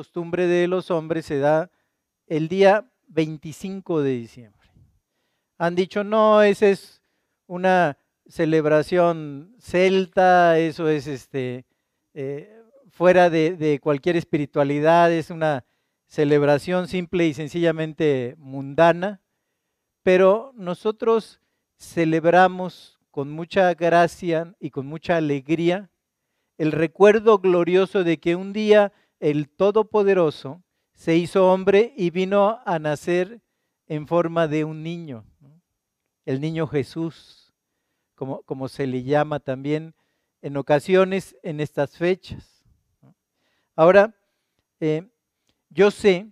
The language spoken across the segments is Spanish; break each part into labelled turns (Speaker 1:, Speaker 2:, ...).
Speaker 1: costumbre de los hombres se da el día 25 de diciembre. Han dicho, no, esa es una celebración celta, eso es este, eh, fuera de, de cualquier espiritualidad, es una celebración simple y sencillamente mundana, pero nosotros celebramos con mucha gracia y con mucha alegría el recuerdo glorioso de que un día el Todopoderoso se hizo hombre y vino a nacer en forma de un niño, el niño Jesús, como, se le llama también en ocasiones en estas fechas. Ahora, eh, yo sé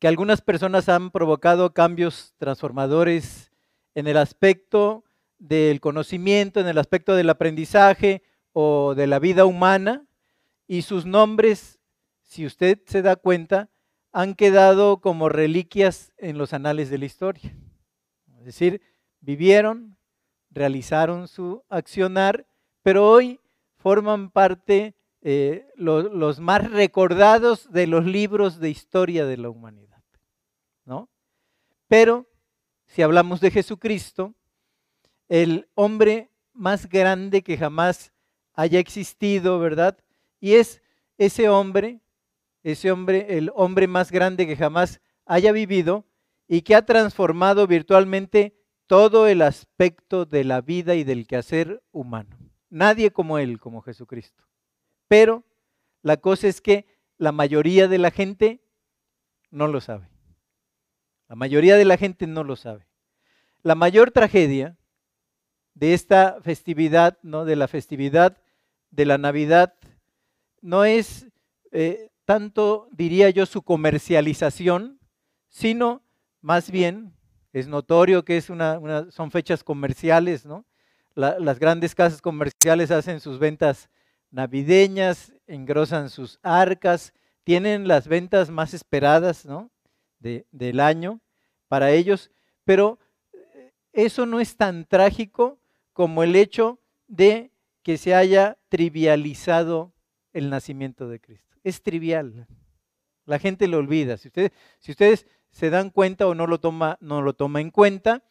Speaker 1: que algunas personas han provocado cambios transformadores en el aspecto del conocimiento, en el aspecto del aprendizaje o de la vida humana, y sus nombres, si usted se da cuenta, han quedado como reliquias en los anales de la historia. Es decir, vivieron, realizaron su accionar, pero hoy forman parte eh, los más recordados de los libros de historia de la humanidad. ¿no? Pero si hablamos de Jesucristo, el hombre más grande que jamás haya existido, ¿verdad? Y es ese hombre, ese hombre, el hombre más grande que jamás haya vivido y que ha transformado virtualmente todo el aspecto de la vida y del quehacer humano. Nadie como él, como Jesucristo. Pero la cosa es que la mayoría de la gente no lo sabe. La mayoría de la gente no lo sabe. La mayor tragedia de esta festividad, ¿no? de la festividad de la Navidad, no es eh, tanto, diría yo, su comercialización, sino más bien, es notorio que son fechas comerciales, ¿no? las grandes casas comerciales hacen sus ventas navideñas, engrosan sus arcas, tienen las ventas más esperadas ¿no? de, del año para ellos, pero eh, eso no es tan trágico como el hecho de que se haya trivializado el nacimiento de Cristo. Es trivial. La gente lo olvida. Si ustedes, se dan cuenta o no lo toma, no lo toma en cuenta,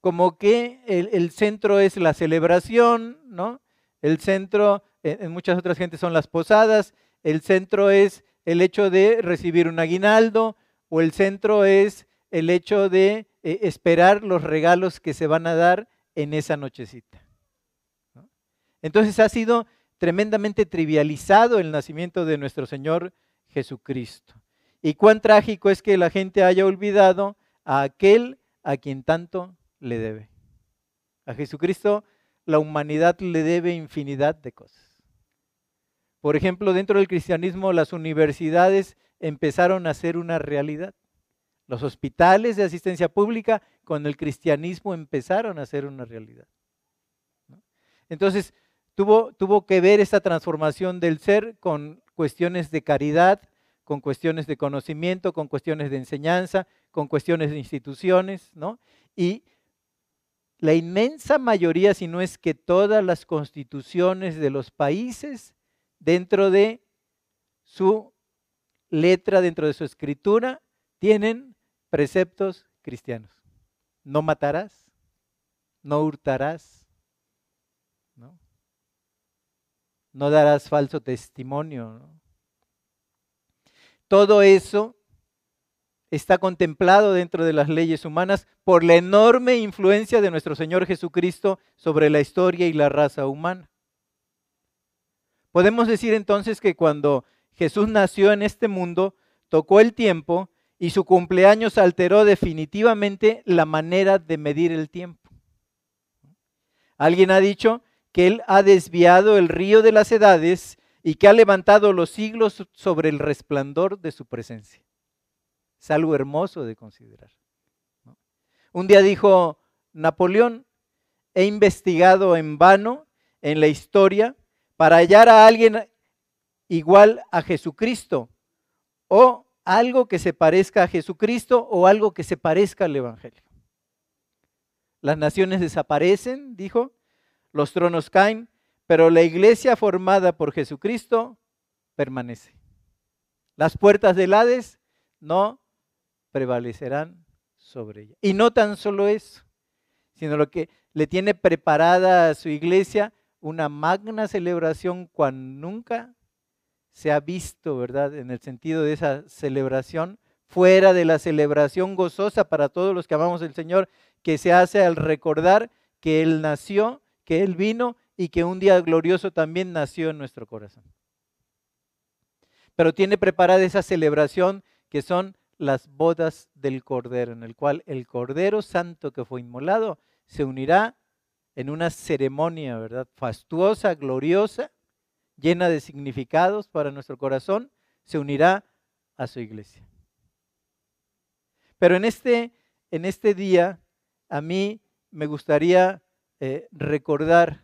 Speaker 1: como que el, centro es la celebración, ¿no? El centro en muchas otras gentes son las posadas, el centro es el hecho de recibir un aguinaldo o el centro es el hecho de eh, esperar los regalos que se van a dar en esa nochecita. Entonces ha sido tremendamente trivializado el nacimiento de nuestro Señor Jesucristo. Y cuán trágico es que la gente haya olvidado a aquel a quien tanto le debe. A Jesucristo la humanidad le debe infinidad de cosas. Por ejemplo, dentro del cristianismo las universidades empezaron a ser una realidad. Los hospitales de asistencia pública con el cristianismo empezaron a ser una realidad. Entonces, tuvo, tuvo que ver esta transformación del ser con cuestiones de caridad, con cuestiones de conocimiento, con cuestiones de enseñanza, con cuestiones de instituciones, ¿no? Y la inmensa mayoría, si no es que todas las constituciones de los países dentro de su letra, dentro de su escritura, tienen preceptos cristianos. No matarás, no hurtarás, no, no darás falso testimonio. Todo eso está contemplado dentro de las leyes humanas por la enorme influencia de nuestro Señor Jesucristo sobre la historia y la raza humana. Podemos decir entonces que cuando Jesús nació en este mundo, tocó el tiempo y su cumpleaños alteró definitivamente la manera de medir el tiempo. Alguien ha dicho que Él ha desviado el río de las edades y que ha levantado los siglos sobre el resplandor de su presencia. Es algo hermoso de considerar. Un día dijo Napoleón, he investigado en vano en la historia para hallar a alguien igual a Jesucristo o algo que se parezca a Jesucristo o algo que se parezca al Evangelio. Las naciones desaparecen, dijo, los tronos caen, pero la iglesia formada por Jesucristo permanece. Las puertas del Hades no prevalecerán sobre ella. Y no tan solo eso, sino lo que le tiene preparada a su iglesia una magna celebración cuando nunca se ha visto, ¿verdad? En el sentido de esa celebración, fuera de la celebración gozosa para todos los que amamos al Señor, que se hace al recordar que Él nació, que Él vino y que un día glorioso también nació en nuestro corazón. Pero tiene preparada esa celebración que son las bodas del Cordero, en el cual el Cordero Santo que fue inmolado se unirá en una ceremonia, ¿verdad? Fastuosa, gloriosa, llena de significados para nuestro corazón, se unirá a su iglesia. Pero en este, en este día, a mí me gustaría eh, recordar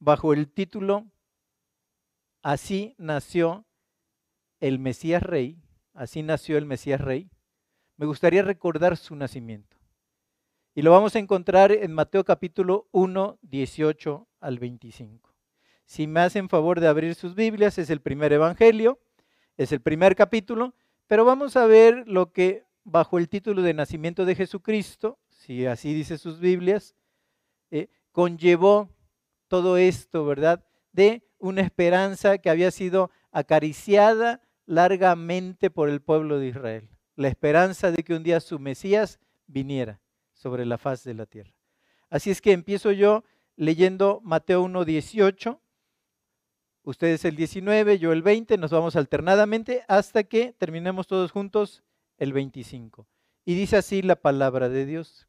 Speaker 1: bajo el título Así nació el Mesías Rey, así nació el Mesías Rey, me gustaría recordar su nacimiento. Y lo vamos a encontrar en Mateo capítulo 1, 18 al 25. Si me hacen favor de abrir sus Biblias, es el primer Evangelio, es el primer capítulo, pero vamos a ver lo que bajo el título de nacimiento de Jesucristo, si así dice sus Biblias, conllevó todo esto, ¿verdad? De una esperanza que había sido acariciada largamente por el pueblo de Israel. La esperanza de que un día su Mesías viniera sobre la faz de la tierra. Así es que empiezo yo leyendo Mateo 1, 18. Ustedes el 19, yo el 20, nos vamos alternadamente hasta que terminemos todos juntos el 25. Y dice así la palabra de Dios.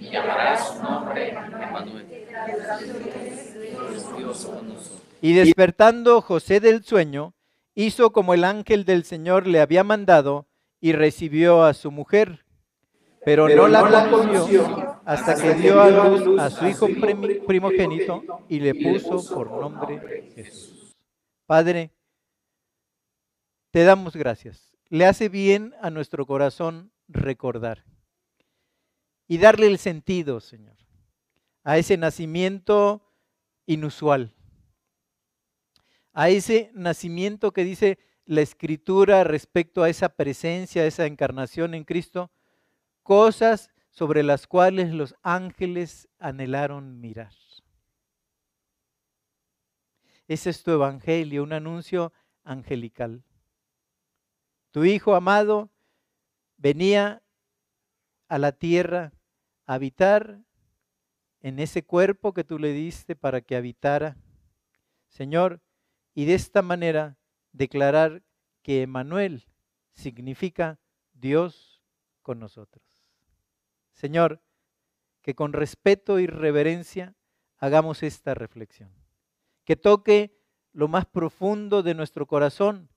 Speaker 2: y llamará su nombre Emmanuel.
Speaker 1: Y despertando José del sueño, hizo como el ángel del Señor le había mandado y recibió a su mujer. Pero, no la conoció hasta que dio a luz a su hijo primogénito y le puso por nombre Jesús. Padre, te damos gracias. Le hace bien a nuestro corazón recordar y darle el sentido, Señor, a ese nacimiento inusual, a ese nacimiento que dice la escritura respecto a esa presencia, a esa encarnación en Cristo, cosas sobre las cuales los ángeles anhelaron mirar. Ese es tu evangelio, un anuncio angelical. Tu Hijo amado venía a la tierra habitar en ese cuerpo que tú le diste para que habitara, Señor, y de esta manera declarar que Emanuel significa Dios con nosotros. Señor, que con respeto y reverencia hagamos esta reflexión, que toque lo más profundo de nuestro corazón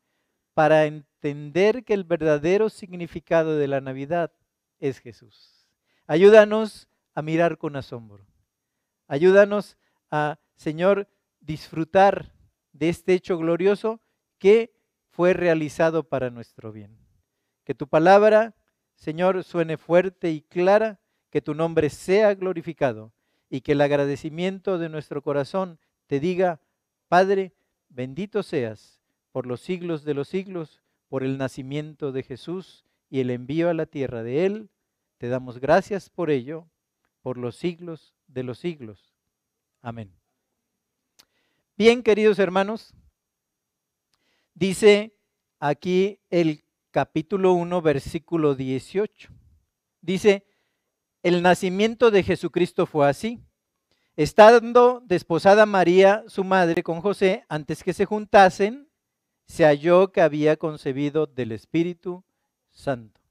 Speaker 1: para entender que el verdadero significado de la Navidad es Jesús. Ayúdanos a mirar con asombro. Ayúdanos a, Señor, disfrutar de este hecho glorioso que fue realizado para nuestro bien. Que tu palabra, Señor, suene fuerte y clara, que tu nombre sea glorificado y que el agradecimiento de nuestro corazón te diga, Padre, bendito seas por los siglos de los siglos, por el nacimiento de Jesús y el envío a la tierra de Él te damos gracias por ello, por los siglos de los siglos. Amén. Bien, queridos hermanos, dice aquí el capítulo 1, versículo 18. Dice, el nacimiento de Jesucristo fue así. Estando desposada María, su madre, con José, antes que se juntasen, se halló que había concebido del Espíritu Santo.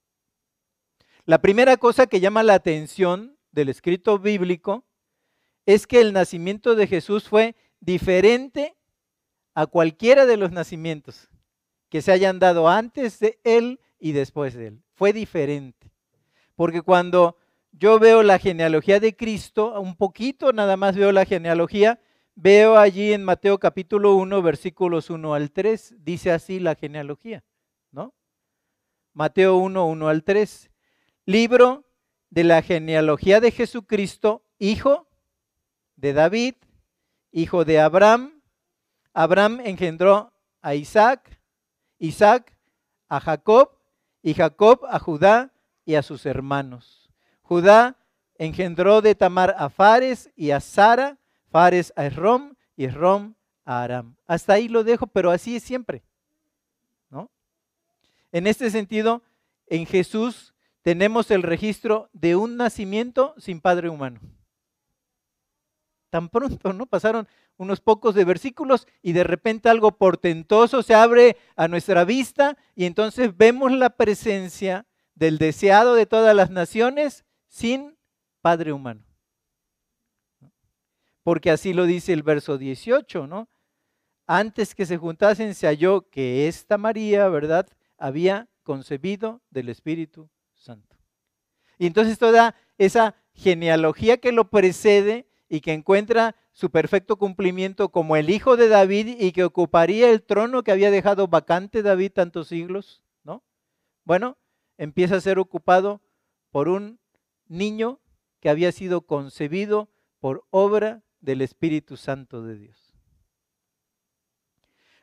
Speaker 1: La primera cosa que llama la atención del escrito bíblico es que el nacimiento de Jesús fue diferente a cualquiera de los nacimientos que se hayan dado antes de él y después de él. Fue diferente. Porque cuando yo veo la genealogía de Cristo, un poquito nada más veo la genealogía, veo allí en Mateo capítulo 1, versículos 1 al 3, dice así la genealogía, ¿no? Mateo 1, 1 al 3. Libro de la genealogía de Jesucristo, hijo de David, hijo de Abraham. Abraham engendró a Isaac, Isaac a Jacob y Jacob a Judá y a sus hermanos. Judá engendró de Tamar a Fares y a Sara, Fares a Esrom y Esrom a Aram. Hasta ahí lo dejo, pero así es siempre. ¿no? En este sentido, en Jesús tenemos el registro de un nacimiento sin padre humano. Tan pronto, ¿no? Pasaron unos pocos de versículos y de repente algo portentoso se abre a nuestra vista y entonces vemos la presencia del deseado de todas las naciones sin padre humano. Porque así lo dice el verso 18, ¿no? Antes que se juntasen se halló que esta María, ¿verdad? Había concebido del Espíritu. Y entonces toda esa genealogía que lo precede y que encuentra su perfecto cumplimiento como el hijo de David y que ocuparía el trono que había dejado vacante David tantos siglos, ¿no? Bueno, empieza a ser ocupado por un niño que había sido concebido por obra del Espíritu Santo de Dios.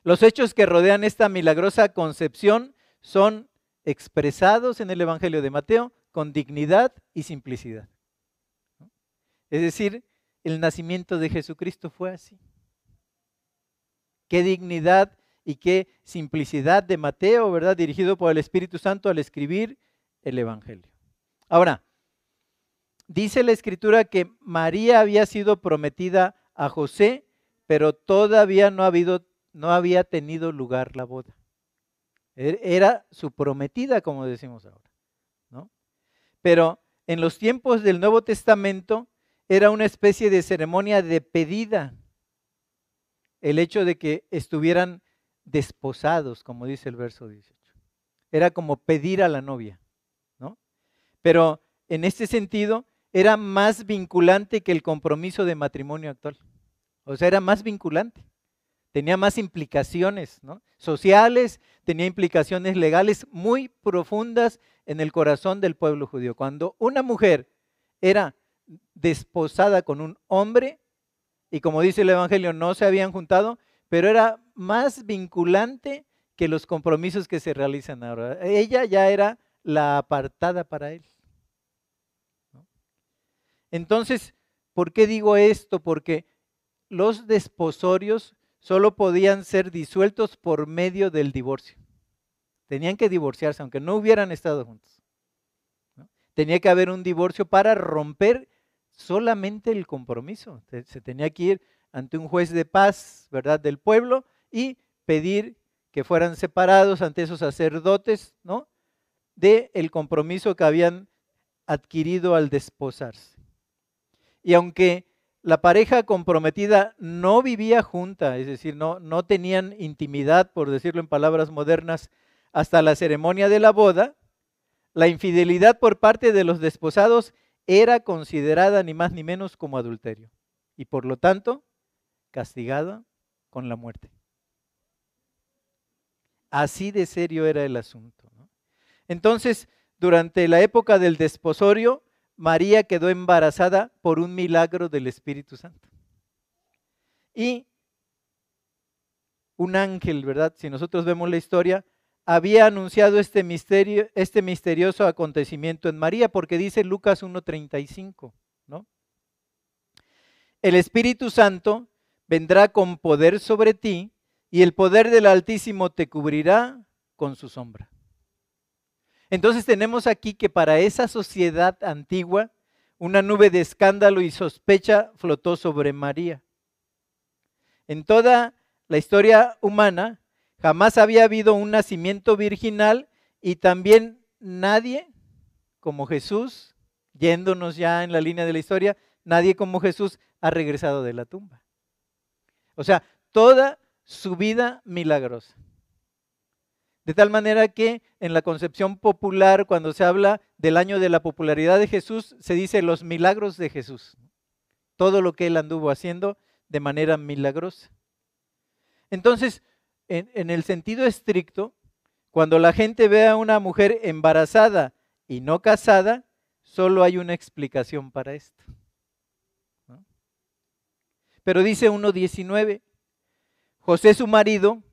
Speaker 1: Los hechos que rodean esta milagrosa concepción son expresados en el Evangelio de Mateo con dignidad y simplicidad. Es decir, el nacimiento de Jesucristo fue así. Qué dignidad y qué simplicidad de Mateo, ¿verdad? Dirigido por el Espíritu Santo al escribir el Evangelio. Ahora, dice la Escritura que María había sido prometida a José, pero todavía no, no había tenido lugar la boda. Er, era su prometida, como decimos ahora. Pero en los tiempos del Nuevo Testamento era una especie de ceremonia de pedida. El hecho de que estuvieran desposados, como dice el verso 18. Era como pedir a la novia. ¿no? Pero en este sentido era más vinculante que el compromiso de matrimonio actual. O sea, era más vinculante tenía más implicaciones sociales, tenía implicaciones legales muy profundas en el corazón del pueblo judío. Cuando una mujer era desposada con un hombre, y como dice el Evangelio, no se habían juntado, pero era más vinculante que los compromisos que se realizan ahora. Ella ya era la apartada para él. Entonces, ¿por qué digo esto? Porque los desposorios solo podían ser disueltos por medio del divorcio. Tenían que divorciarse, aunque no hubieran estado juntos. Tenía que haber un divorcio para romper solamente el compromiso. Se tenía que ir ante un juez de paz, ¿verdad?, del pueblo y pedir que fueran separados ante esos sacerdotes, ¿no? De el compromiso que habían adquirido al desposarse. Y aunque la pareja comprometida no vivía junta, es decir, no, no tenían intimidad, por decirlo en palabras modernas, hasta la ceremonia de la boda, la infidelidad por parte de los desposados era considerada ni más ni menos como adulterio y por lo tanto castigada con la muerte. Así de serio era el asunto. Entonces, durante la época del desposorio, María quedó embarazada por un milagro del Espíritu Santo. Y un ángel, ¿verdad? Si nosotros vemos la historia, había anunciado este misterio, este misterioso acontecimiento en María, porque dice Lucas 1:35, ¿no? El Espíritu Santo vendrá con poder sobre ti y el poder del Altísimo te cubrirá con su sombra. Entonces tenemos aquí que para esa sociedad antigua, una nube de escándalo y sospecha flotó sobre María. En toda la historia humana, jamás había habido un nacimiento virginal y también nadie como Jesús, yéndonos ya en la línea de la historia, nadie como Jesús ha regresado de la tumba. O sea, toda su vida milagrosa. De tal manera que en la concepción popular, cuando se habla del año de la popularidad de Jesús, se dice los milagros de Jesús. Todo lo que él anduvo haciendo de manera milagrosa. Entonces, en, el sentido estricto, cuando la gente ve a una mujer embarazada y no casada, solo hay una explicación para esto. Pero dice 1.19, José su marido,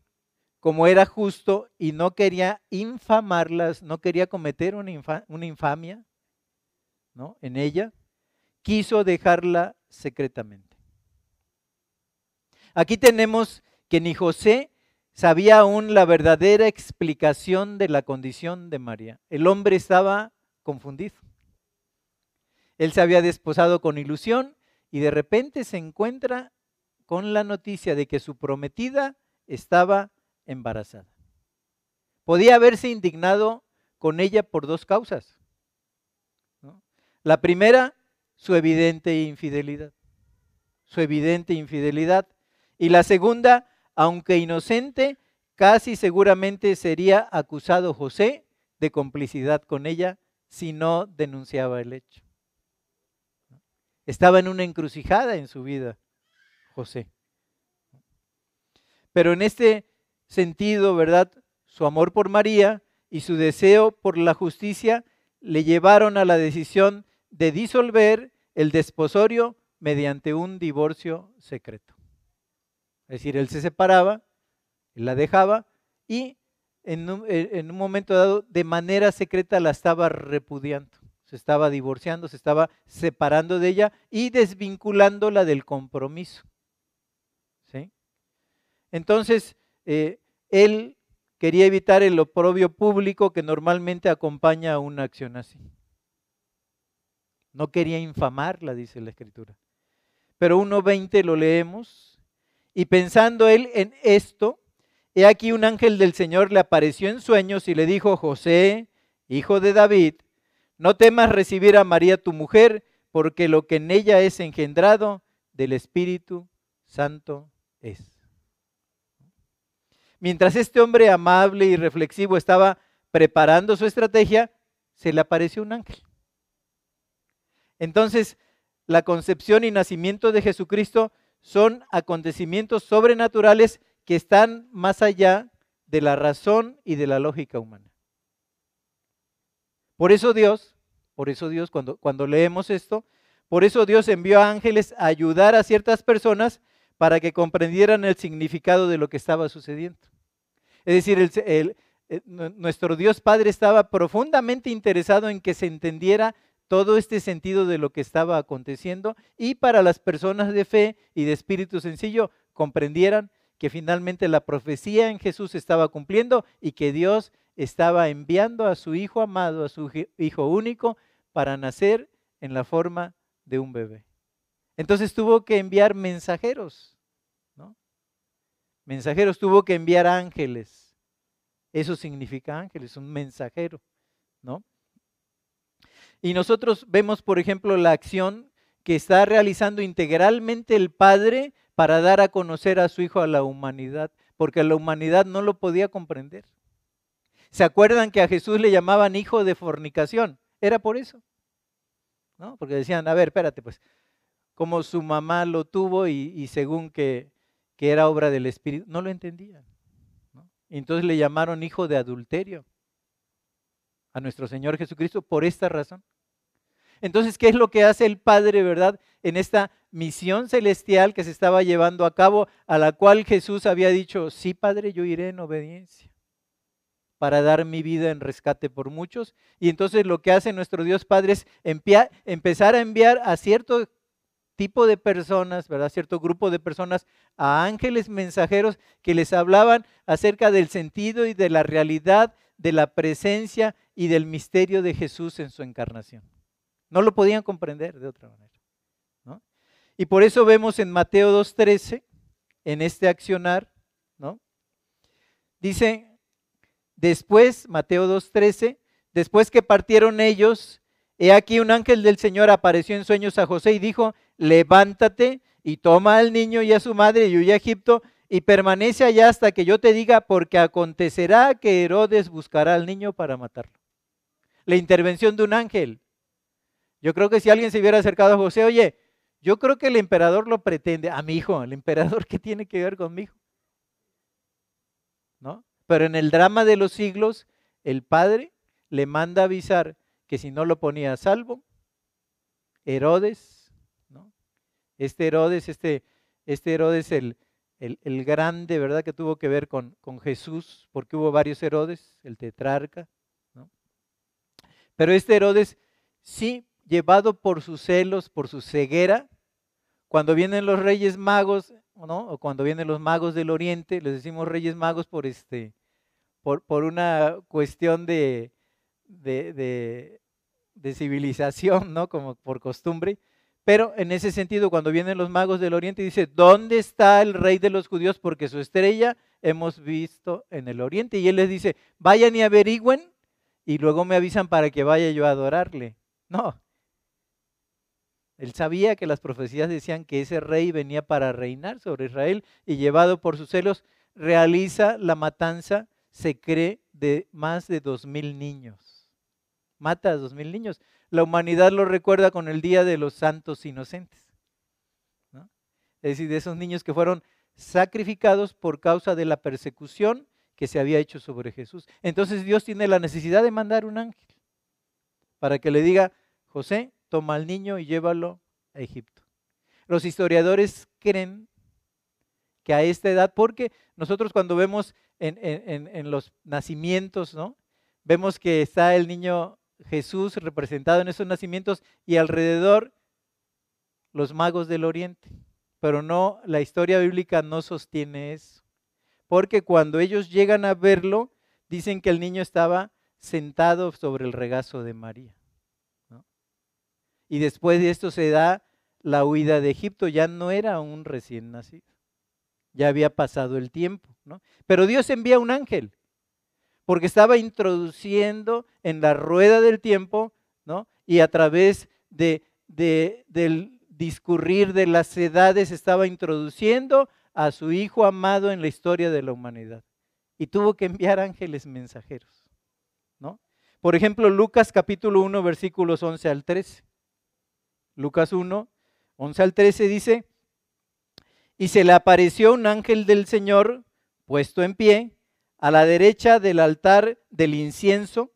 Speaker 1: como era justo y no quería infamarlas, no quería cometer una, infamia ¿no? en ella, quiso dejarla secretamente. Aquí tenemos que ni José sabía aún la verdadera explicación de la condición de María. El hombre estaba confundido. Él se había desposado con ilusión y de repente se encuentra con la noticia de que su prometida estaba embarazada. Podía haberse indignado con ella por dos causas. La primera, su evidente infidelidad. Su evidente infidelidad. Y la segunda, aunque inocente, casi seguramente sería acusado José de complicidad con ella si no denunciaba el hecho. Estaba en una encrucijada en su vida, José. Pero en este sentido, ¿verdad? Su amor por María y su deseo por la justicia le llevaron a la decisión de disolver el desposorio mediante un divorcio secreto. Es decir, él se separaba, la dejaba y en un, en un, momento dado de manera secreta la estaba repudiando. Se estaba divorciando, se estaba separando de ella y desvinculándola del compromiso. ¿Sí? Entonces, eh, él quería evitar el oprobio público que normalmente acompaña a una acción así. No quería infamarla, dice la escritura. Pero 1.20 lo leemos. Y pensando él en esto, he aquí un ángel del Señor le apareció en sueños y le dijo, José, hijo de David, no temas recibir a María tu mujer, porque lo que en ella es engendrado del Espíritu Santo es. Mientras este hombre amable y reflexivo estaba preparando su estrategia, se le apareció un ángel. Entonces, la concepción y nacimiento de Jesucristo son acontecimientos sobrenaturales que están más allá de la razón y de la lógica humana. Por eso Dios, por eso Dios, cuando, cuando leemos esto, por eso Dios envió a ángeles a ayudar a ciertas personas para que comprendieran el significado de lo que estaba sucediendo. Es decir, el, nuestro Dios Padre estaba profundamente interesado en que se entendiera todo este sentido de lo que estaba aconteciendo y para las personas de fe y de espíritu sencillo comprendieran que finalmente la profecía en Jesús estaba cumpliendo y que Dios estaba enviando a su Hijo amado, a su Hijo único, para nacer en la forma de un bebé. Entonces tuvo que enviar mensajeros mensajeros, tuvo que enviar ángeles. Eso significa ángeles, un mensajero, ¿no? Y nosotros vemos, por ejemplo, la acción que está realizando integralmente el Padre para dar a conocer a su Hijo a la humanidad, porque la humanidad no lo podía comprender. ¿Se acuerdan que a Jesús le llamaban hijo de fornicación? Era por eso. ¿No? Porque decían, a ver, espérate, pues, como su mamá lo tuvo y, según que que era obra del Espíritu, no lo entendían. Entonces le llamaron hijo de adulterio a nuestro Señor Jesucristo por esta razón. Entonces, ¿qué es lo que hace el Padre, verdad, en esta misión celestial que se estaba llevando a cabo, a la cual Jesús había dicho, sí, Padre, yo iré en obediencia para dar mi vida en rescate por muchos. Y entonces lo que hace nuestro Dios Padre es empezar a enviar a ciertos tipo de personas, ¿verdad? Cierto grupo de personas a ángeles mensajeros que les hablaban acerca del sentido y de la realidad de la presencia y del misterio de Jesús en su encarnación. No lo podían comprender de otra manera. Y por eso vemos en Mateo 2.13, en este accionar, ¿no? dice, después, Mateo 2.13, después que partieron ellos, he aquí un ángel del Señor apareció en sueños a José y dijo, levántate y toma al niño y a su madre y huye a Egipto y permanece allá hasta que yo te diga, porque acontecerá que Herodes buscará al niño para matarlo. La intervención de un ángel. Yo creo que si alguien se hubiera acercado a José, oye, yo creo que el emperador lo pretende. A mi hijo, el emperador, ¿qué tiene que ver con mi hijo? ¿No? Pero en el drama de los siglos, el padre le manda avisar que si no lo ponía a salvo, Herodes. Este Herodes, este, este Herodes, el, el, grande, ¿verdad? Que tuvo que ver con, con, Jesús, porque hubo varios Herodes, el tetrarca, ¿no? Pero este Herodes, sí, llevado por sus celos, por su ceguera, cuando vienen los reyes magos, ¿no? O cuando vienen los magos del oriente, les decimos reyes magos por este, por, por una cuestión de, de, de, de civilización, ¿no? Como por costumbre. Pero en ese sentido, cuando vienen los magos del oriente, dice, ¿dónde está el rey de los judíos? Porque su estrella hemos visto en el oriente. Y él les dice, vayan y averigüen y luego me avisan para que vaya yo a adorarle. No. Él sabía que las profecías decían que ese rey venía para reinar sobre Israel y llevado por sus celos realiza la matanza, se cree, de más de dos mil niños. Mata a dos mil niños la humanidad lo recuerda con el Día de los Santos Inocentes. Es decir, de esos niños que fueron sacrificados por causa de la persecución que se había hecho sobre Jesús. Entonces Dios tiene la necesidad de mandar un ángel para que le diga, José, toma al niño y llévalo a Egipto. Los historiadores creen que a esta edad, porque nosotros cuando vemos en, en los nacimientos, ¿no? Vemos que está el niño Jesús representado en esos nacimientos y alrededor los magos del oriente. Pero no, la historia bíblica no sostiene eso. Porque cuando ellos llegan a verlo, dicen que el niño estaba sentado sobre el regazo de María. Y después de esto se da la huida de Egipto, ya no era un recién nacido. Ya había pasado el tiempo, ¿no? Pero Dios envía un ángel porque estaba introduciendo en la rueda del tiempo, ¿no? Y a través de, del discurrir de las edades estaba introduciendo a su Hijo amado en la historia de la humanidad. Y tuvo que enviar ángeles mensajeros, ¿no? Por ejemplo, Lucas capítulo 1, versículos 11 al 13. Lucas 1, 11 al 13 dice, y se le apareció un ángel del Señor puesto en pie a la derecha del altar del incienso,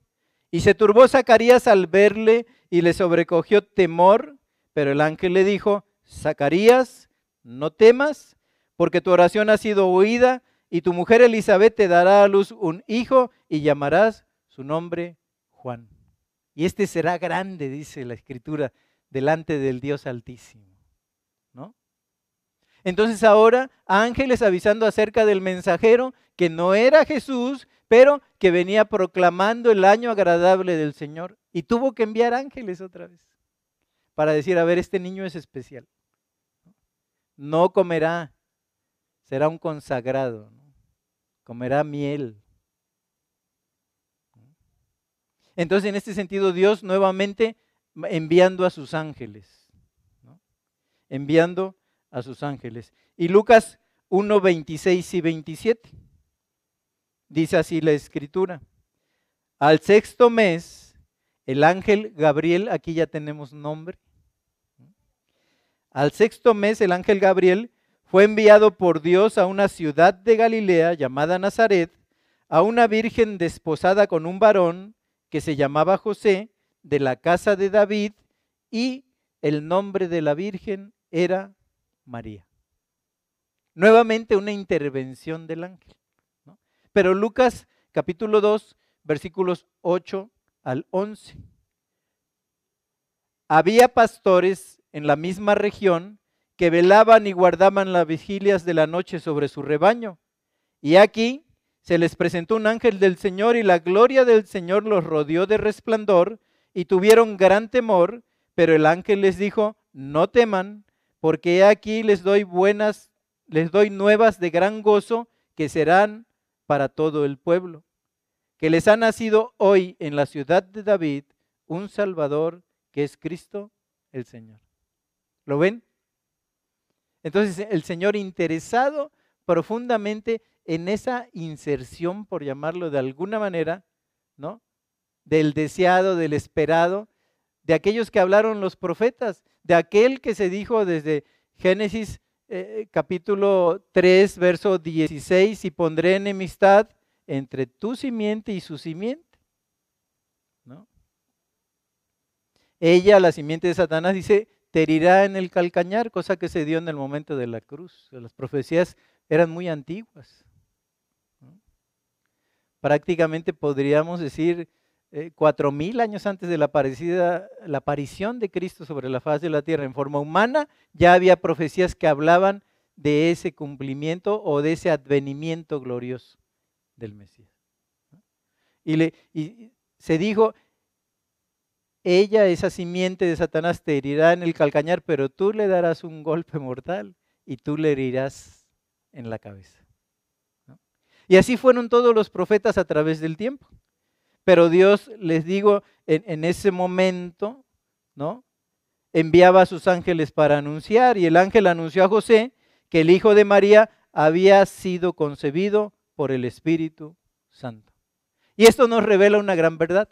Speaker 1: y se turbó Zacarías al verle y le sobrecogió temor, pero el ángel le dijo, Zacarías, no temas, porque tu oración ha sido oída, y tu mujer Elizabeth te dará a luz un hijo, y llamarás su nombre Juan. Y este será grande, dice la escritura, delante del Dios Altísimo. Entonces ahora ángeles avisando acerca del mensajero que no era Jesús, pero que venía proclamando el año agradable del Señor. Y tuvo que enviar ángeles otra vez para decir, a ver, este niño es especial. No comerá, será un consagrado, comerá miel. Entonces, en este sentido, Dios nuevamente enviando a sus ángeles, enviando a sus ángeles. Y Lucas 1, 26 y 27. Dice así la escritura. Al sexto mes, el ángel Gabriel, aquí ya tenemos nombre. Al sexto mes, el ángel Gabriel fue enviado por Dios a una ciudad de Galilea llamada Nazaret, a una virgen desposada con un varón que se llamaba José, de la casa de David, y el nombre de la virgen era María. Nuevamente una intervención del ángel. Pero Lucas capítulo 2, versículos 8 al 11. Había pastores en la misma región que velaban y guardaban las vigilias de la noche sobre su rebaño. Y aquí se les presentó un ángel del Señor y la gloria del Señor los rodeó de resplandor y tuvieron gran temor, pero el ángel les dijo, no teman, porque aquí les doy buenas, les doy nuevas de gran gozo que serán para todo el pueblo, que les ha nacido hoy en la ciudad de David un Salvador que es Cristo el Señor. ¿Lo ven? Entonces el Señor interesado profundamente en esa inserción, por llamarlo de alguna manera, ¿no? Del deseado, del esperado, de aquellos que hablaron los profetas, de aquel que se dijo desde Génesis eh, capítulo 3, verso 16, y pondré enemistad entre tu simiente y su simiente. ¿No? Ella, la simiente de Satanás, dice, te herirá en el calcañar, cosa que se dio en el momento de la cruz. Las profecías eran muy antiguas. Prácticamente podríamos decir eh, cuatro mil años antes de la, la aparición de Cristo sobre la faz de la tierra en forma humana, ya había profecías que hablaban de ese cumplimiento o de ese advenimiento glorioso del Mesías. Y, le, se dijo, ella, esa simiente de Satanás, te herirá en el calcañar, pero tú le darás un golpe mortal y tú le herirás en la cabeza. Y así fueron todos los profetas a través del tiempo. Pero Dios, les digo, en, ese momento, ¿no? Enviaba a sus ángeles para anunciar y el ángel anunció a José que el hijo de María había sido concebido por el Espíritu Santo. Y esto nos revela una gran verdad.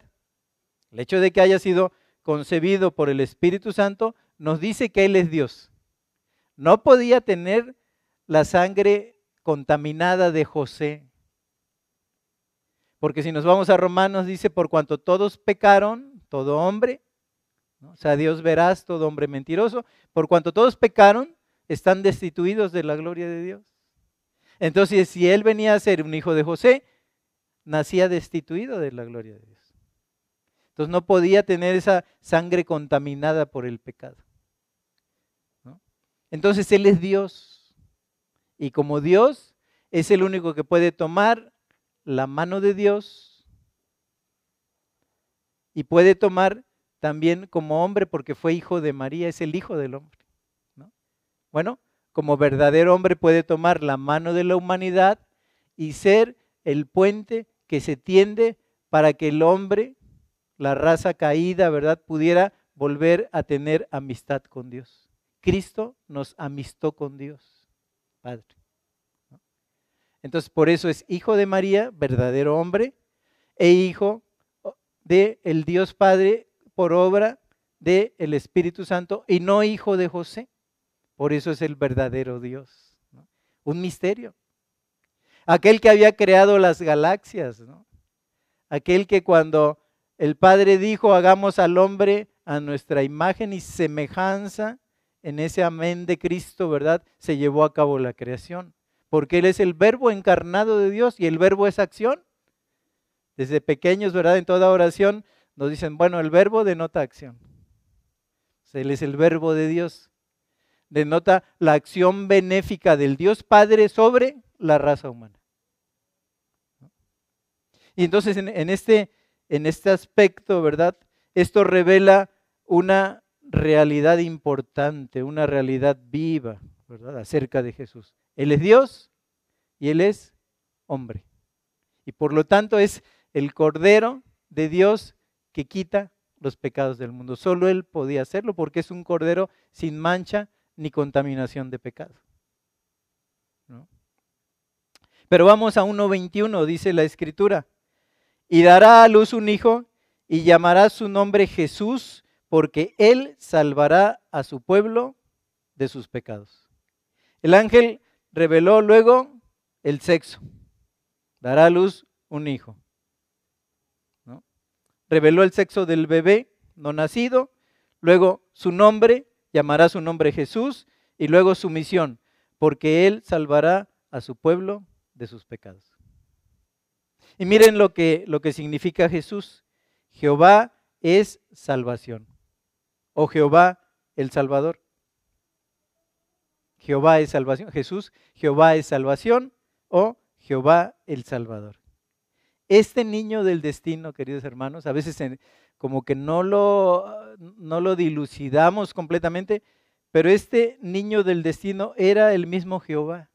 Speaker 1: El hecho de que haya sido concebido por el Espíritu Santo nos dice que Él es Dios. No podía tener la sangre contaminada de José. Porque si nos vamos a Romanos, dice, por cuanto todos pecaron, todo hombre, o sea, Dios verás, todo hombre mentiroso, por cuanto todos pecaron, están destituidos de la gloria de Dios. Entonces, si él venía a ser un hijo de José, nacía destituido de la gloria de Dios. Entonces no podía tener esa sangre contaminada por el pecado. Entonces Él es Dios. Y como Dios es el único que puede tomar la mano de Dios y puede tomar también como hombre porque fue hijo de María, es el hijo del hombre. Bueno, como verdadero hombre puede tomar la mano de la humanidad y ser el puente que se tiende para que el hombre la raza caída, ¿verdad?, pudiera volver a tener amistad con Dios. Cristo nos amistó con Dios, Padre. Entonces, por eso es hijo de María, verdadero hombre, e hijo de el Dios Padre por obra del el Espíritu Santo y no hijo de José. Por eso es el verdadero Dios. Un misterio. Aquel que había creado las galaxias, aquel que cuando el Padre dijo, hagamos al hombre a nuestra imagen y semejanza. En ese amén de Cristo, ¿verdad? Se llevó a cabo la creación. Porque Él es el verbo encarnado de Dios y el verbo es acción. Desde pequeños, ¿verdad? En toda oración nos dicen, bueno, el verbo denota acción. Él es el verbo de Dios. Denota la acción benéfica del Dios Padre sobre la raza humana. Y entonces en este en este aspecto, ¿verdad? Esto revela una realidad importante, una realidad viva, ¿verdad? Acerca de Jesús. Él es Dios y Él es hombre. Y por lo tanto es el Cordero de Dios que quita los pecados del mundo. Solo Él podía hacerlo porque es un Cordero sin mancha ni contaminación de pecado. Pero vamos a 1.21, dice la Escritura y dará a luz un hijo y llamará su nombre Jesús, porque él salvará a su pueblo de sus pecados. El ángel reveló luego el sexo. Dará a luz un hijo. Reveló el sexo del bebé no nacido, luego su nombre, llamará su nombre Jesús, y luego su misión, porque él salvará a su pueblo de sus pecados. Y miren lo que, lo que significa Jesús. Jehová es salvación. O Jehová el Salvador. Jehová es salvación. Jesús, Jehová es salvación o Jehová el Salvador. Este niño del destino, queridos hermanos, a veces como que no lo, no lo dilucidamos completamente, pero este niño del destino era el mismo Jehová,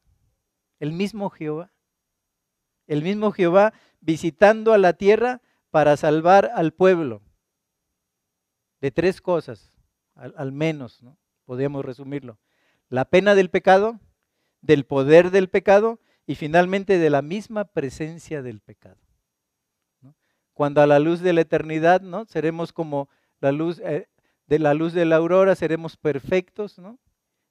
Speaker 1: el mismo Jehová, el mismo Jehová visitando a la tierra para salvar al pueblo. De tres cosas, al, menos, ¿no? podríamos resumirlo. La pena del pecado, del poder del pecado y finalmente de la misma presencia del pecado cuando a la luz de la eternidad, ¿no? Seremos como la luz eh, de la luz de la aurora, seremos perfectos, ¿no?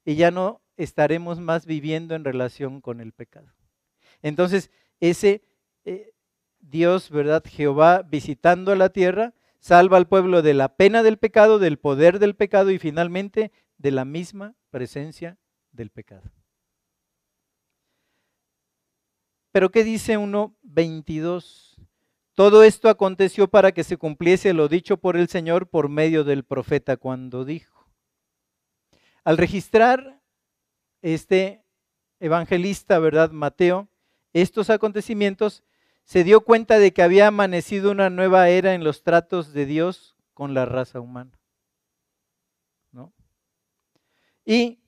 Speaker 1: Y ya no estaremos más viviendo en relación con el pecado. Entonces, ese eh, Dios, ¿verdad? Jehová visitando la tierra, salva al pueblo de la pena del pecado, del poder del pecado y finalmente de la misma presencia del pecado. Pero ¿qué dice 1.22? Todo esto aconteció para que se cumpliese lo dicho por el Señor por medio del profeta cuando dijo. Al registrar este evangelista, ¿verdad? Mateo, estos acontecimientos, se dio cuenta de que había amanecido una nueva era en los tratos de Dios con la raza humana. ¿no? Y,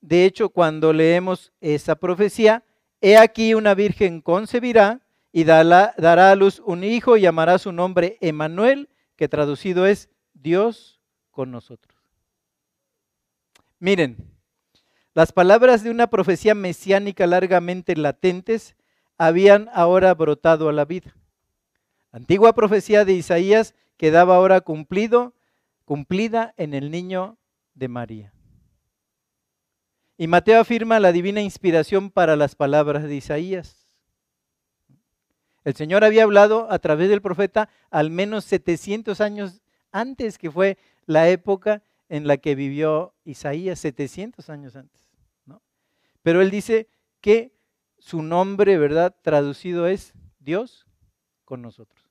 Speaker 1: de hecho, cuando leemos esa profecía, he aquí una virgen concebirá y dará, a luz un hijo y llamará su nombre Emanuel, que traducido es Dios con nosotros. Miren, las palabras de una profecía mesiánica largamente latentes habían ahora brotado a la vida. Antigua profecía de Isaías quedaba ahora cumplido, cumplida en el niño de María. Y Mateo afirma la divina inspiración para las palabras de Isaías. El Señor había hablado a través del profeta al menos 700 años antes, que fue la época en la que vivió Isaías, 700 años antes. Pero él dice que su nombre, ¿verdad? Traducido es Dios con nosotros.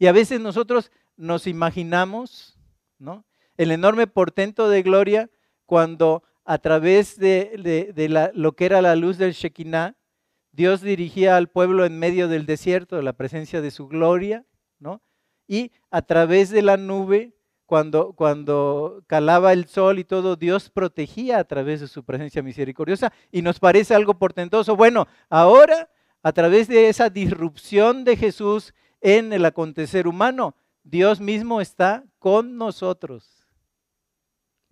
Speaker 1: Y a veces nosotros nos imaginamos, ¿no? El enorme portento de gloria cuando a través de, la, lo que era la luz del Shekinah, Dios dirigía al pueblo en medio del desierto, la presencia de su gloria, ¿no? Y a través de la nube, cuando, cuando calaba el sol y todo, Dios protegía a través de su presencia misericordiosa y nos parece algo portentoso. Bueno, ahora, a través de esa disrupción de Jesús en el acontecer humano, Dios mismo está con nosotros.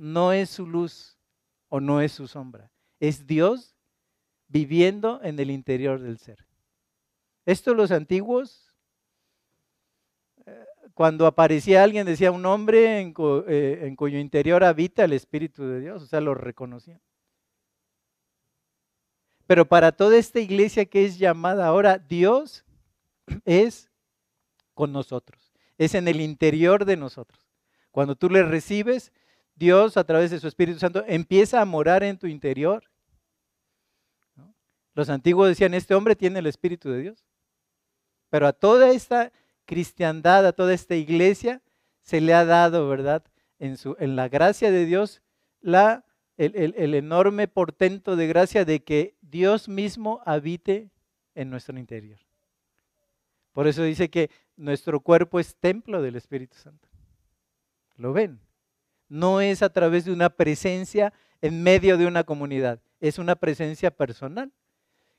Speaker 1: No es su luz o no es su sombra. Es Dios viviendo en el interior del ser. Esto los antiguos, eh, cuando aparecía alguien, decía un hombre eh, en, cuyo interior habita el Espíritu de Dios, o sea, lo reconocían. Pero para toda esta iglesia que es llamada ahora Dios, es con nosotros, es en el interior de nosotros. Cuando tú le recibes, Dios a través de su Espíritu Santo empieza a morar en tu interior los antiguos decían, este hombre tiene el Espíritu de Dios. Pero a toda esta cristiandad, a toda esta iglesia, se le ha dado, ¿verdad? En, su, en la gracia de Dios, la, el, el enorme portento de gracia de que Dios mismo habite en nuestro interior. Por eso dice que nuestro cuerpo es templo del Espíritu Santo. ¿Lo ven? No es a través de una presencia en medio de una comunidad, es una presencia personal.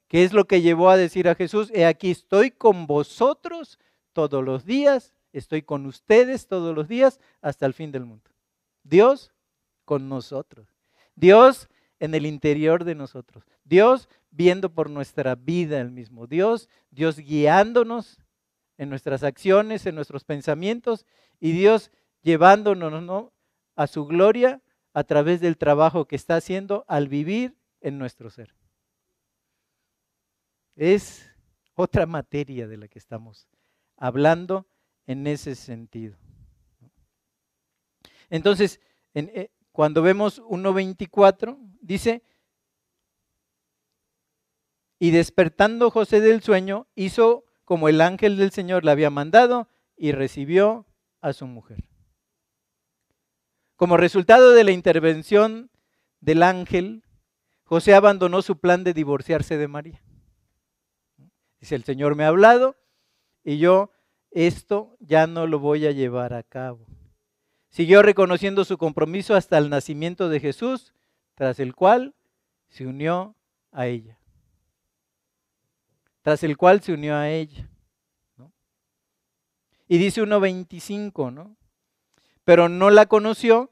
Speaker 1: ¿Qué es lo que llevó a decir a Jesús? He aquí estoy con vosotros todos los días, estoy con ustedes todos los días hasta el fin del mundo. Dios con nosotros. Dios en el interior de nosotros. Dios viendo por nuestra vida el mismo. Dios, Dios guiándonos en nuestras acciones, en nuestros pensamientos y Dios llevándonos a su gloria a través del trabajo que está haciendo al vivir en nuestro ser. Es otra materia de la que estamos hablando en ese sentido. Entonces, eh, cuando vemos 1.24, dice, y despertando José del sueño, hizo como el ángel del Señor le había mandado y recibió a su mujer. Como resultado de la intervención del ángel, José abandonó su plan de divorciarse de María. Dice, el Señor me ha hablado y yo esto ya no lo voy a llevar a cabo. Siguió reconociendo su compromiso hasta el nacimiento de Jesús, tras el cual se unió a ella. Tras el cual se unió a ella. Y dice 1.25, ¿no? Pero no la conoció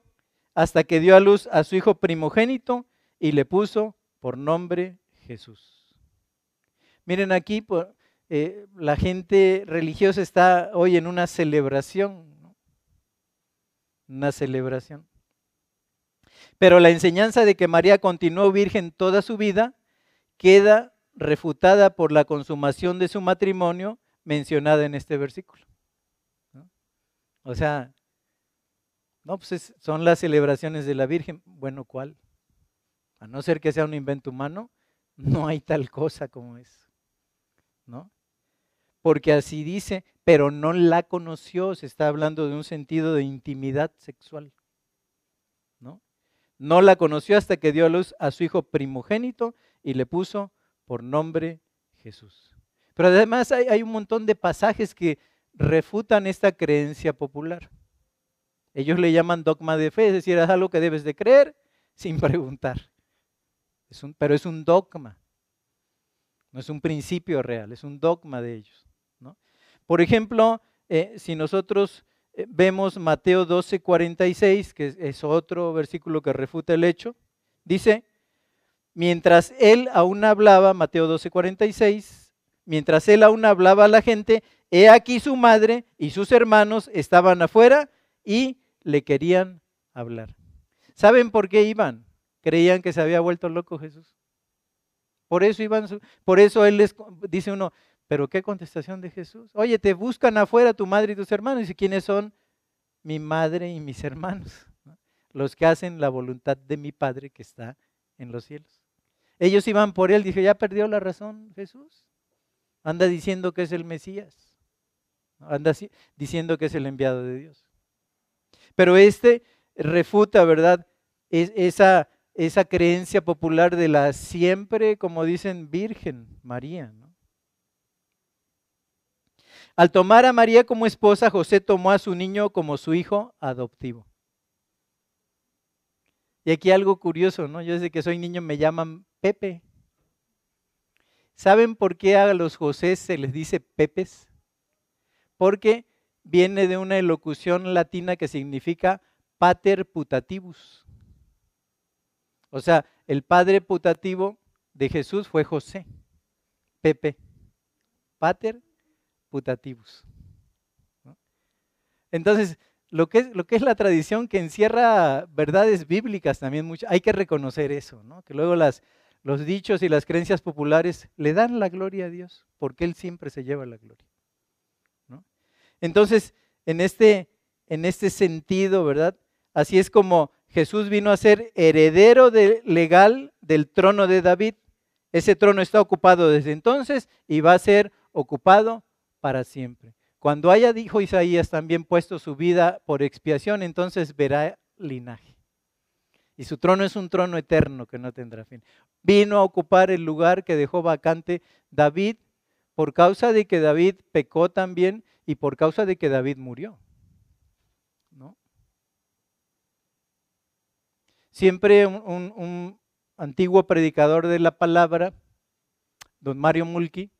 Speaker 1: hasta que dio a luz a su hijo primogénito y le puso por nombre Jesús. Miren aquí, eh, la gente religiosa está hoy en una celebración, una celebración. Pero la enseñanza de que María continuó virgen toda su vida queda refutada por la consumación de su matrimonio mencionada en este versículo. O sea, no, pues son las celebraciones de la Virgen. Bueno, ¿cuál? A no ser que sea un invento humano, no hay tal cosa como es. ¿No? Porque así dice, pero no la conoció, se está hablando de un sentido de intimidad sexual. ¿No? No la conoció hasta que dio a luz a su hijo primogénito y le puso por nombre Jesús. Pero además hay un montón de pasajes que refutan esta creencia popular. Ellos le llaman dogma de fe, es decir, es algo que debes de creer sin preguntar. Pero es un dogma, no es un principio real, es un dogma de ellos. Por ejemplo, eh, si nosotros eh, vemos Mateo 12, 46, que es otro versículo que refuta el hecho, dice, mientras él aún hablaba, Mateo 12, 46, mientras él aún hablaba a la gente, he aquí su madre y sus hermanos estaban afuera y le querían hablar. ¿Saben por qué iban? Creían que se había vuelto loco Jesús. Por eso iban, por eso él les dice uno, pero qué contestación de Jesús. Oye, te buscan afuera tu madre y tus hermanos. ¿Y quiénes son? Mi madre y mis hermanos. Los que hacen la voluntad de mi Padre que está en los cielos. Ellos iban por él. Dije, ya perdió la razón Jesús. Anda diciendo que es el Mesías. Anda diciendo que es el enviado de Dios. Pero este refuta, ¿verdad? esa, esa creencia popular de la siempre, como dicen, Virgen María. Al tomar a María como esposa, José tomó a su niño como su hijo adoptivo. Y aquí algo curioso, ¿no? Yo desde que soy niño me llaman Pepe. ¿Saben por qué a los José se les dice Pepes? Porque viene de una elocución latina que significa pater putativus. O sea, el padre putativo de Jesús fue José, Pepe, pater putativus. Entonces, lo que, es, la tradición que encierra verdades bíblicas también, hay que reconocer eso, ¿no? que luego las, los dichos y las creencias populares le dan la gloria a Dios, porque Él siempre se lleva la gloria. Entonces, en este, en este sentido, ¿verdad? Así es como Jesús vino a ser heredero legal del trono de David. Ese trono está ocupado desde entonces y va a ser ocupado para siempre. Cuando haya, dijo Isaías, también puesto su vida por expiación, entonces verá linaje. Y su trono es un trono eterno que no tendrá fin. Vino a ocupar el lugar que dejó vacante David por causa de que David pecó también y por causa de que David murió. ¿no? Siempre un, antiguo predicador de la palabra, don Mario Mulki,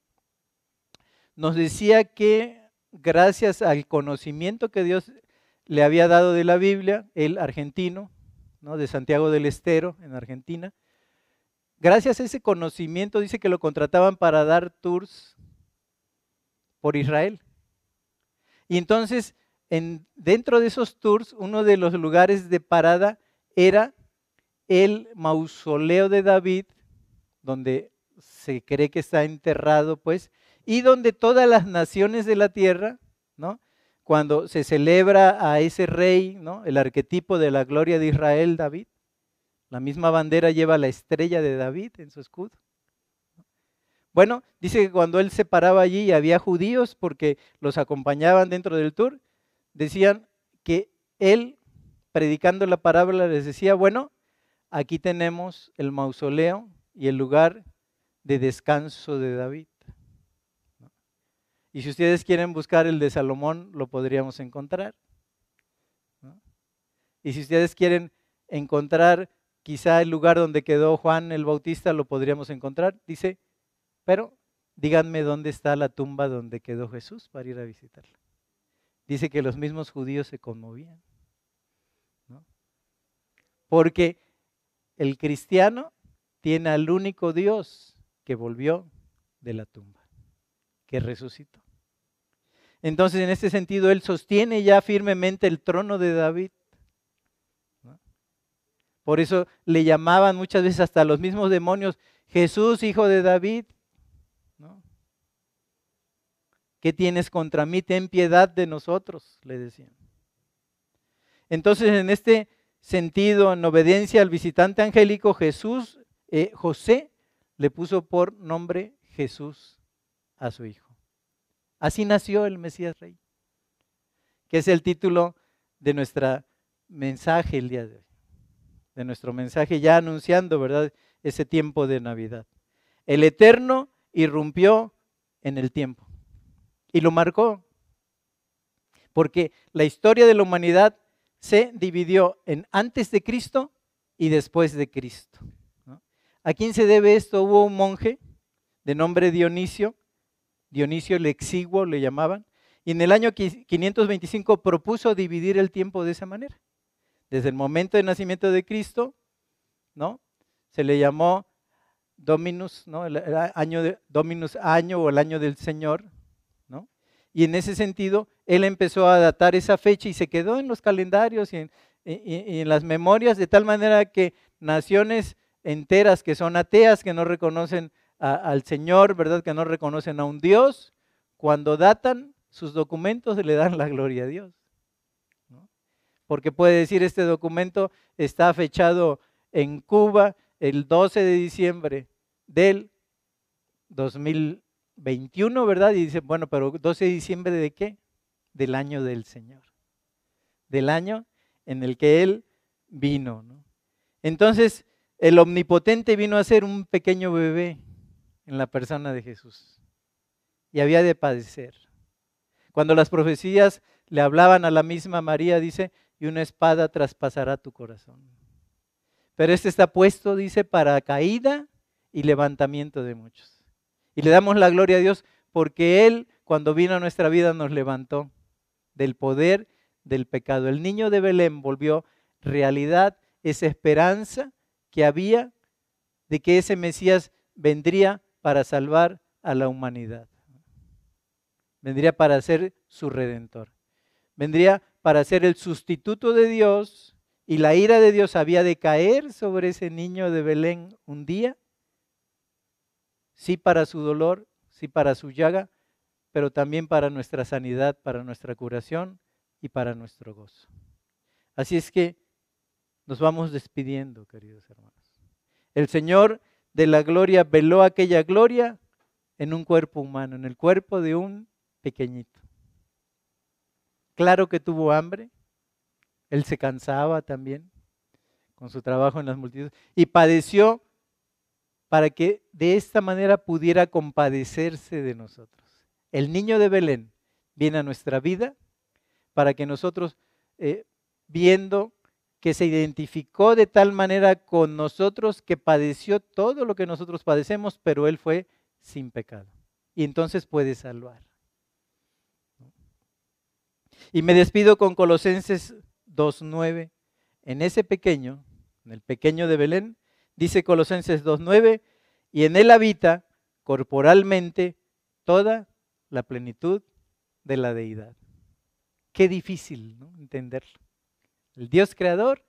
Speaker 1: nos decía que gracias al conocimiento que Dios le había dado de la Biblia, el argentino, ¿no? de Santiago del Estero, en Argentina, gracias a ese conocimiento dice que lo contrataban para dar tours por Israel. Y entonces, en, dentro de esos tours, uno de los lugares de parada era el mausoleo de David, donde se cree que está enterrado, pues, y donde todas las naciones de la tierra, ¿no? Cuando se celebra a ese rey, ¿no? El arquetipo de la gloria de Israel, David, la misma bandera lleva la estrella de David en su escudo. Bueno, dice que cuando él se paraba allí y había judíos porque los acompañaban dentro del tour, decían que él predicando la parábola les decía, bueno, aquí tenemos el mausoleo y el lugar de descanso de David. Y si ustedes quieren buscar el de Salomón, lo podríamos encontrar. Y si ustedes quieren encontrar quizá el lugar donde quedó Juan el Bautista, lo podríamos encontrar. Dice, pero díganme dónde está la tumba donde quedó Jesús para ir a visitarla. Dice que los mismos judíos se conmovían. Porque el cristiano tiene al único Dios que volvió de la tumba, que resucitó. Entonces, en este sentido, él sostiene ya firmemente el trono de David. Por eso le llamaban muchas veces hasta los mismos demonios, Jesús, hijo de David. ¿Qué tienes contra mí? Ten piedad de nosotros, le decían. Entonces, en este sentido, en obediencia al visitante angélico, Jesús, eh, José le puso por nombre Jesús a su hijo. Así nació el Mesías Rey, que es el título de nuestro mensaje el día de hoy, de nuestro mensaje ya anunciando, ¿verdad?, ese tiempo de Navidad. El Eterno irrumpió en el tiempo y lo marcó, porque la historia de la humanidad se dividió en antes de Cristo y después de Cristo. ¿A quién se debe esto? Hubo un monje de nombre Dionisio, Dionisio el exiguo le llamaban, y en el año 525 propuso dividir el tiempo de esa manera. Desde el momento del nacimiento de Cristo, ¿no? Se le llamó Dominus, ¿no? El año de, Dominus año o el año del Señor, y en ese sentido, él empezó a datar esa fecha y se quedó en los calendarios y en, las memorias, de tal manera que naciones enteras que son ateas, que no reconocen al Señor, ¿verdad? Que no reconocen a un Dios, cuando datan sus documentos le dan la gloria a Dios. Porque puede decir, este documento está fechado en Cuba el 12 de diciembre del 2000. 21, ¿verdad? Y dice, bueno, pero 12 de diciembre de qué? Del año del Señor. Del año en el que Él vino. ¿no? Entonces, el omnipotente vino a ser un pequeño bebé en la persona de Jesús. Y había de padecer. Cuando las profecías le hablaban a la misma María, dice, y una espada traspasará tu corazón. Pero este está puesto, dice, para caída y levantamiento de muchos. Y le damos la gloria a Dios porque Él, cuando vino a nuestra vida, nos levantó del poder del pecado. El niño de Belén volvió realidad esa esperanza que había de que ese Mesías vendría para salvar a la humanidad. Vendría para ser su redentor. Vendría para ser el sustituto de Dios y la ira de Dios había de caer sobre ese niño de Belén un día sí para su dolor, sí para su llaga, pero también para nuestra sanidad, para nuestra curación y para nuestro gozo. Así es que nos vamos despidiendo, queridos hermanos. El Señor de la gloria veló aquella gloria en un cuerpo humano, en el cuerpo de un pequeñito. Claro que tuvo hambre, él se cansaba también con su trabajo en las multitudes y padeció para que de esta manera pudiera compadecerse de nosotros. El niño de Belén viene a nuestra vida para que nosotros, eh, viendo que se identificó de tal manera con nosotros que padeció todo lo que nosotros padecemos, pero Él fue sin pecado. Y entonces puede salvar. Y me despido con Colosenses 2.9. En ese pequeño, en el pequeño de Belén, Dice Colosenses 2.9, y en él habita corporalmente toda la plenitud de la deidad. Qué difícil ¿no? entenderlo. El Dios creador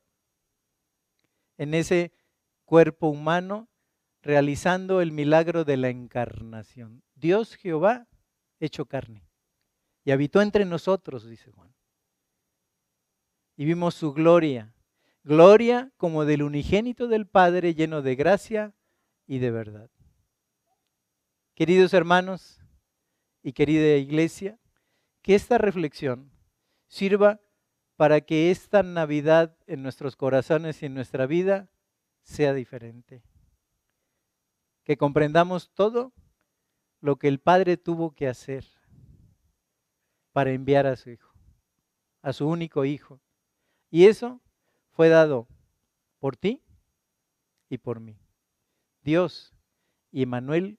Speaker 1: en ese cuerpo humano realizando el milagro de la encarnación. Dios Jehová hecho carne y habitó entre nosotros, dice Juan. Y vimos su gloria, Gloria como del unigénito del Padre lleno de gracia y de verdad. Queridos hermanos y querida iglesia, que esta reflexión sirva para que esta Navidad en nuestros corazones y en nuestra vida sea diferente. Que comprendamos todo lo que el Padre tuvo que hacer para enviar a su Hijo, a su único Hijo. Y eso fue dado por ti y por mí. Dios y Emanuel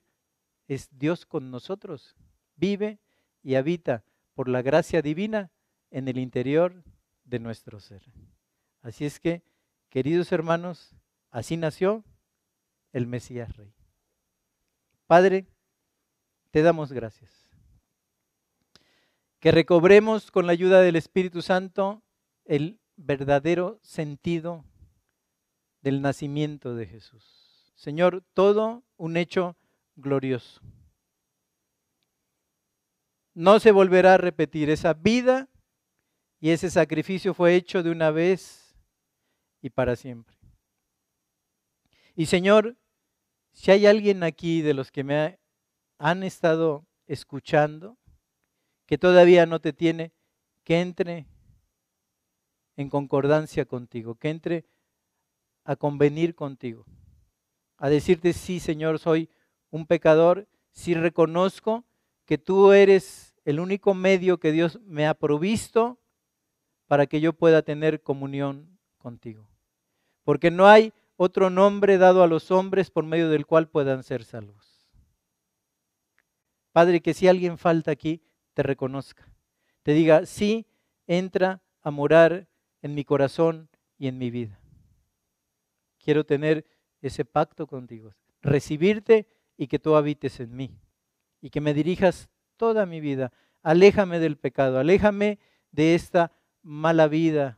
Speaker 1: es Dios con nosotros. Vive y habita por la gracia divina en el interior de nuestro ser. Así es que, queridos hermanos, así nació el Mesías Rey. Padre, te damos gracias. Que recobremos con la ayuda del Espíritu Santo el verdadero sentido del nacimiento de Jesús. Señor, todo un hecho glorioso. No se volverá a repetir. Esa vida y ese sacrificio fue hecho de una vez y para siempre. Y Señor, si hay alguien aquí de los que me han estado escuchando, que todavía no te tiene, que entre en concordancia contigo, que entre a convenir contigo, a decirte, sí, Señor, soy un pecador, si reconozco que tú eres el único medio que Dios me ha provisto para que yo pueda tener comunión contigo. Porque no hay otro nombre dado a los hombres por medio del cual puedan ser salvos. Padre, que si alguien falta aquí, te reconozca. Te diga, sí, entra a morar en mi corazón y en mi vida. Quiero tener ese pacto contigo, recibirte y que tú habites en mí y que me dirijas toda mi vida. Aléjame del pecado, aléjame de esta mala vida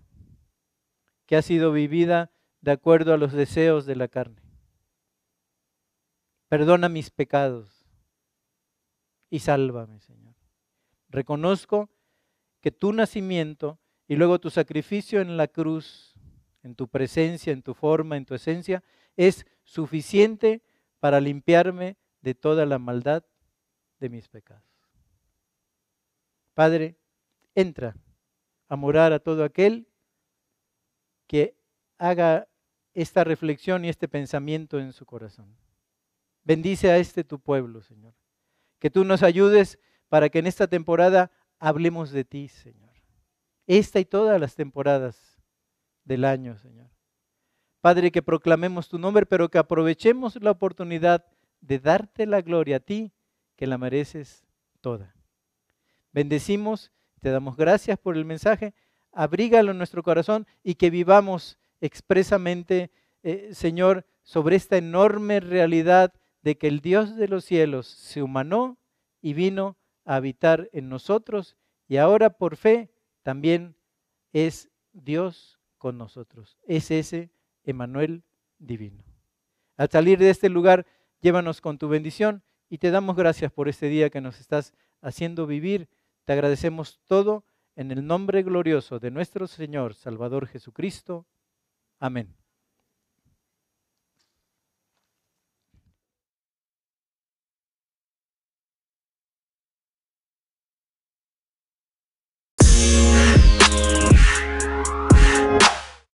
Speaker 1: que ha sido vivida de acuerdo a los deseos de la carne. Perdona mis pecados y sálvame, Señor. Reconozco que tu nacimiento y luego tu sacrificio en la cruz, en tu presencia, en tu forma, en tu esencia, es suficiente para limpiarme de toda la maldad de mis pecados. Padre, entra a morar a todo aquel que haga esta reflexión y este pensamiento en su corazón. Bendice a este tu pueblo, Señor. Que tú nos ayudes para que en esta temporada hablemos de ti, Señor. Esta y todas las temporadas del año, Señor. Padre, que proclamemos tu nombre, pero que aprovechemos la oportunidad de darte la gloria a ti, que la mereces toda. Bendecimos, te damos gracias por el mensaje, abrígalo en nuestro corazón y que vivamos expresamente, eh, Señor, sobre esta enorme realidad de que el Dios de los cielos se humanó y vino a habitar en nosotros y ahora por fe también es Dios con nosotros. Es ese Emanuel divino. Al salir de este lugar, llévanos con tu bendición y te damos gracias por este día que nos estás haciendo vivir. Te agradecemos todo en el nombre glorioso de nuestro Señor Salvador Jesucristo. Amén.